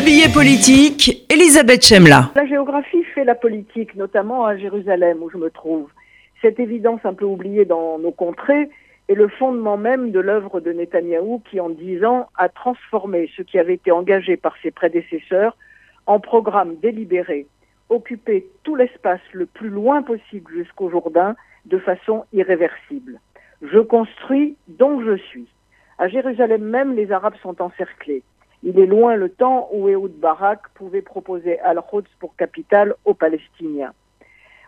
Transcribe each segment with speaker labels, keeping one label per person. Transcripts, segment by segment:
Speaker 1: Le billet politique, Elisabeth Chemla.
Speaker 2: La géographie fait la politique, notamment à Jérusalem où je me trouve. Cette évidence un peu oubliée dans nos contrées est le fondement même de l'œuvre de Netanyahou qui, en dix ans, a transformé ce qui avait été engagé par ses prédécesseurs en programme délibéré, occuper tout l'espace le plus loin possible jusqu'au Jourdain de façon irréversible. Je construis, donc je suis. À Jérusalem même, les Arabes sont encerclés. Il est loin le temps où Ehud Barak pouvait proposer Al-Quds pour capitale aux Palestiniens.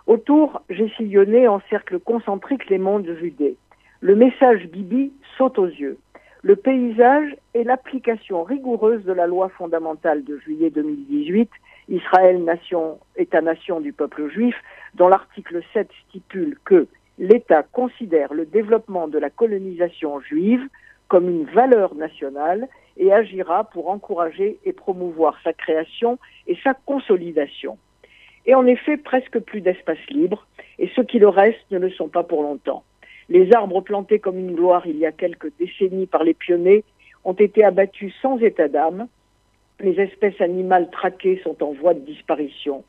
Speaker 2: Autour, j'ai sillonné en cercle concentrique les mondes judés. Le message Bibi saute aux yeux. Le paysage est l'application rigoureuse de la loi fondamentale de juillet 2018, Israël, nation, État-nation du peuple juif, dont l'article 7 stipule que l'État considère le développement de la colonisation juive comme une valeur nationale et agira pour encourager et promouvoir sa création et sa consolidation. Et en effet, presque plus d'espace libre, et ceux qui le restent ne le sont pas pour longtemps. Les arbres plantés comme une gloire il y a quelques décennies par les pionniers ont été abattus sans état d'âme. Les espèces animales traquées sont en voie de disparition.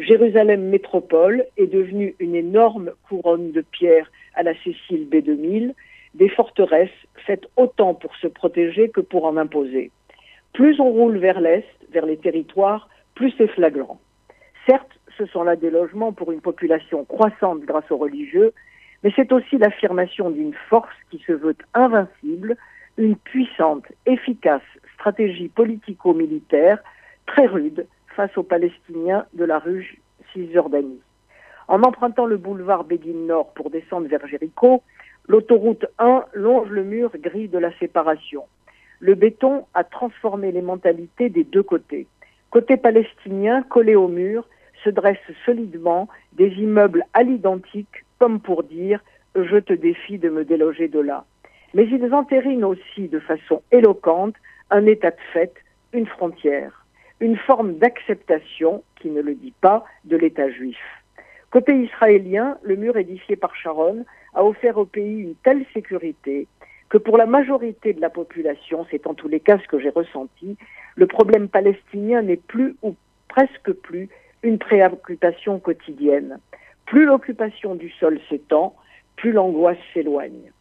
Speaker 2: Jérusalem métropole est devenue une énorme couronne de pierre à la Cécile B2000, des forteresses faites autant pour se protéger que pour en imposer. Plus on roule vers l'est, vers les territoires, plus c'est flagrant. Certes, ce sont là des logements pour une population croissante grâce aux religieux, mais c'est aussi l'affirmation d'une force qui se veut invincible, une puissante, efficace stratégie politico-militaire très rude face aux Palestiniens de la rue Cisjordanie. En empruntant le boulevard Béguine Nord pour descendre vers Jéricho, L'autoroute 1 longe le mur gris de la séparation. Le béton a transformé les mentalités des deux côtés. Côté palestinien, collé au mur, se dressent solidement des immeubles à l'identique, comme pour dire je te défie de me déloger de là. Mais ils entérinent aussi de façon éloquente un état de fait, une frontière, une forme d'acceptation, qui ne le dit pas, de l'État juif. Côté israélien, le mur édifié par Sharon a offert au pays une telle sécurité que pour la majorité de la population, c'est en tous les cas ce que j'ai ressenti, le problème palestinien n'est plus ou presque plus une préoccupation quotidienne. Plus l'occupation du sol s'étend, plus l'angoisse s'éloigne.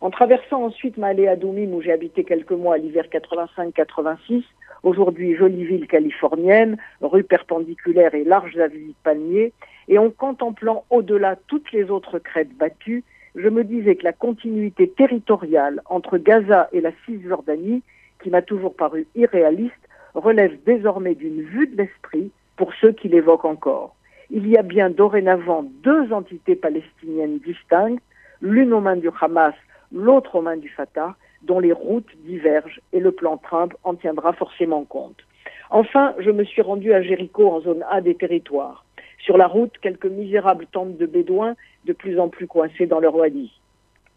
Speaker 2: En traversant ensuite Malé Adoumim, où j'ai habité quelques mois à l'hiver 85-86, aujourd'hui jolie ville californienne, rue perpendiculaire et larges avis de palmiers, et en contemplant au-delà toutes les autres crêtes battues, je me disais que la continuité territoriale entre Gaza et la Cisjordanie, qui m'a toujours paru irréaliste, relève désormais d'une vue de l'esprit pour ceux qui l'évoquent encore. Il y a bien dorénavant deux entités palestiniennes distinctes, l'une aux mains du Hamas, l'autre aux mains du Fatah, dont les routes divergent et le plan Trump en tiendra forcément compte. Enfin, je me suis rendu à Jéricho en zone A des territoires. Sur la route, quelques misérables tentes de bédouins de plus en plus coincés dans leur wadi.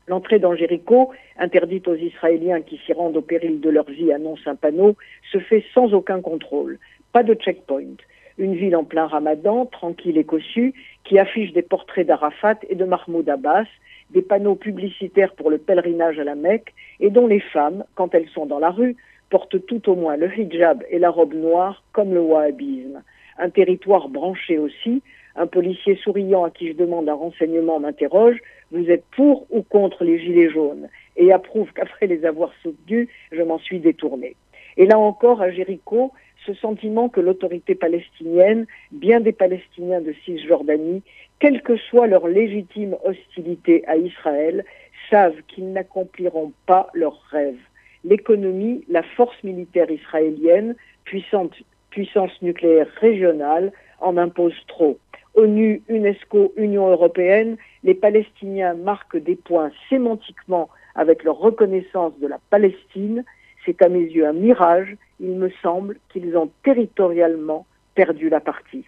Speaker 2: L'entrée dans Jéricho, interdite aux Israéliens qui s'y rendent au péril de leur vie, annonce un panneau, se fait sans aucun contrôle. Pas de checkpoint. Une ville en plein ramadan, tranquille et cossue, qui affiche des portraits d'Arafat et de Mahmoud Abbas, des panneaux publicitaires pour le pèlerinage à la Mecque, et dont les femmes, quand elles sont dans la rue, portent tout au moins le hijab et la robe noire, comme le wahhabisme. Un territoire branché aussi, un policier souriant à qui je demande un renseignement m'interroge, vous êtes pour ou contre les gilets jaunes? Et approuve qu'après les avoir soutenus, je m'en suis détourné. Et là encore, à Jéricho, ce sentiment que l'autorité palestinienne, bien des Palestiniens de Cisjordanie, quelle que soit leur légitime hostilité à Israël, savent qu'ils n'accompliront pas leurs rêves. L'économie, la force militaire israélienne, puissante, puissance nucléaire régionale, en impose trop. ONU, UNESCO, Union européenne, les Palestiniens marquent des points sémantiquement avec leur reconnaissance de la Palestine. C'est à mes yeux un mirage. Il me semble qu'ils ont territorialement perdu la partie.